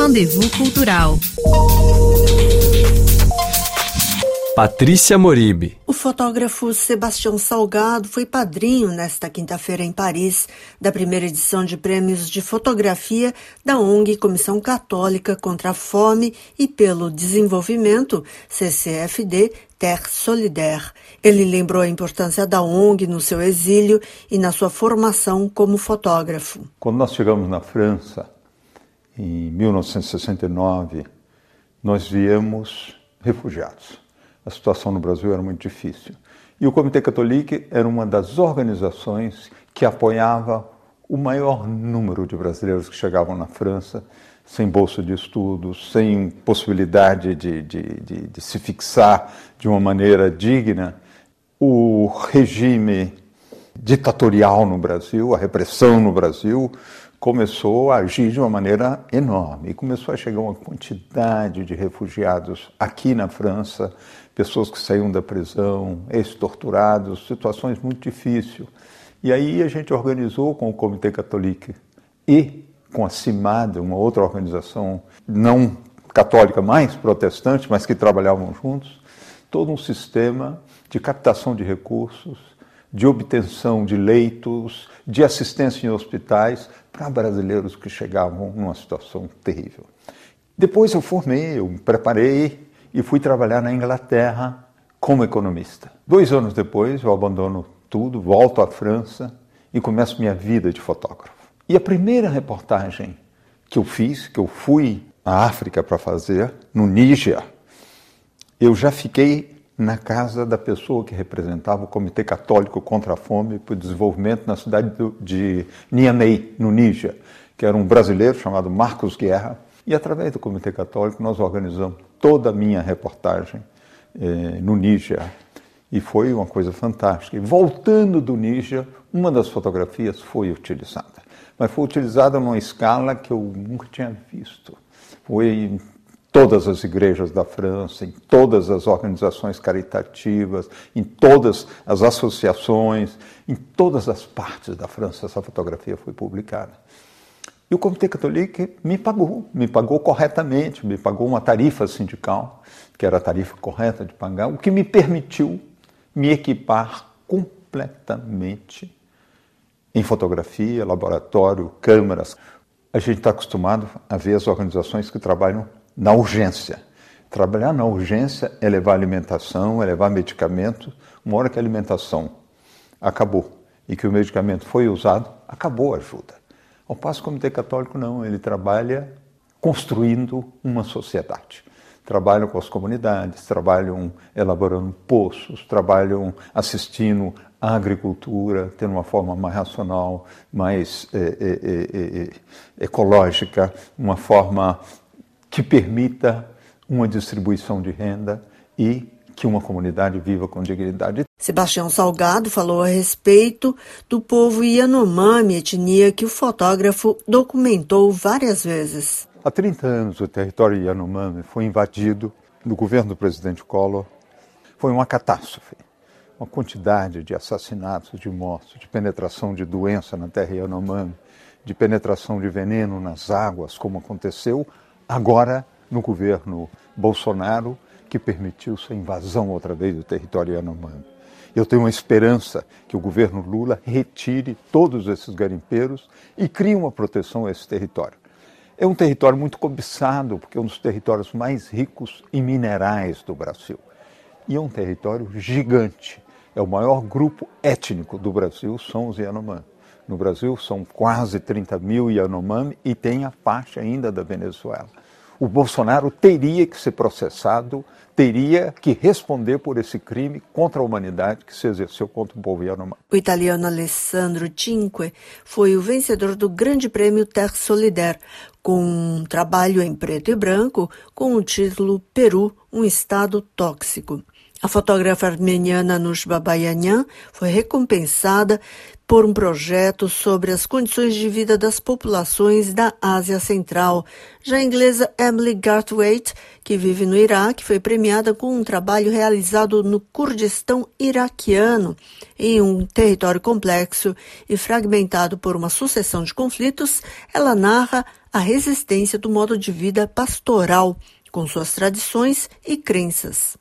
Rendezvous Cultural. Patrícia Moribe. O fotógrafo Sebastião Salgado foi padrinho nesta quinta-feira em Paris da primeira edição de prêmios de fotografia da ONG Comissão Católica contra a Fome e pelo Desenvolvimento, CCFD Terre Solidaire. Ele lembrou a importância da ONG no seu exílio e na sua formação como fotógrafo. Quando nós chegamos na França, em 1969, nós viemos refugiados a situação no Brasil era muito difícil. E o Comitê Católico era uma das organizações que apoiava o maior número de brasileiros que chegavam na França sem bolsa de estudos, sem possibilidade de, de, de, de se fixar de uma maneira digna. O regime ditatorial no Brasil, a repressão no Brasil, começou a agir de uma maneira enorme e começou a chegar uma quantidade de refugiados aqui na França, pessoas que saíam da prisão, ex-torturados, situações muito difíceis. E aí a gente organizou com o Comitê Católico e com a CIMAD, uma outra organização não católica, mais protestante, mas que trabalhavam juntos, todo um sistema de captação de recursos, de obtenção de leitos, de assistência em hospitais para brasileiros que chegavam numa situação terrível. Depois eu formei, eu me preparei e fui trabalhar na Inglaterra como economista. Dois anos depois eu abandono tudo, volto à França e começo minha vida de fotógrafo. E a primeira reportagem que eu fiz, que eu fui à África para fazer, no Níger, eu já fiquei na casa da pessoa que representava o Comitê Católico contra a Fome e o Desenvolvimento na cidade de Niamey, no Níger, que era um brasileiro chamado Marcos Guerra. E através do Comitê Católico nós organizamos toda a minha reportagem eh, no Níger. E foi uma coisa fantástica. E voltando do Níger, uma das fotografias foi utilizada. Mas foi utilizada numa escala que eu nunca tinha visto. Foi todas as igrejas da França, em todas as organizações caritativas, em todas as associações, em todas as partes da França essa fotografia foi publicada. E o Comitê Católico me pagou, me pagou corretamente, me pagou uma tarifa sindical, que era a tarifa correta de pagar, o que me permitiu me equipar completamente em fotografia, laboratório, câmeras. A gente está acostumado a ver as organizações que trabalham na urgência. Trabalhar na urgência é levar alimentação, é levar medicamento. Uma hora que a alimentação acabou e que o medicamento foi usado, acabou a ajuda. Ao passo que o Comitê Católico não, ele trabalha construindo uma sociedade. Trabalham com as comunidades, trabalham elaborando poços, trabalham assistindo à agricultura, tendo uma forma mais racional, mais é, é, é, ecológica, uma forma que permita uma distribuição de renda e que uma comunidade viva com dignidade. Sebastião Salgado falou a respeito do povo Yanomami, etnia que o fotógrafo documentou várias vezes. Há 30 anos o território Yanomami foi invadido no governo do presidente Collor. Foi uma catástrofe. Uma quantidade de assassinatos, de mortos, de penetração de doença na terra Yanomami, de penetração de veneno nas águas, como aconteceu agora no governo Bolsonaro, que permitiu sua invasão outra vez do território Yanomami. Eu tenho uma esperança que o governo Lula retire todos esses garimpeiros e crie uma proteção a esse território. É um território muito cobiçado, porque é um dos territórios mais ricos em minerais do Brasil. E é um território gigante. É o maior grupo étnico do Brasil, são os Yanomami. No Brasil são quase 30 mil Yanomami e tem a parte ainda da Venezuela o Bolsonaro teria que ser processado, teria que responder por esse crime contra a humanidade que se exerceu contra o povo Yanomami. O italiano Alessandro Cinque foi o vencedor do Grande Prêmio Terre Solidaire, com um trabalho em preto e branco com o título Peru, um estado tóxico. A fotógrafa armeniana Nush Babayanyan foi recompensada por um projeto sobre as condições de vida das populações da Ásia Central. Já a inglesa Emily Garthwaite, que vive no Iraque, foi premiada com um trabalho realizado no Kurdistão iraquiano, em um território complexo e fragmentado por uma sucessão de conflitos. Ela narra a resistência do modo de vida pastoral, com suas tradições e crenças.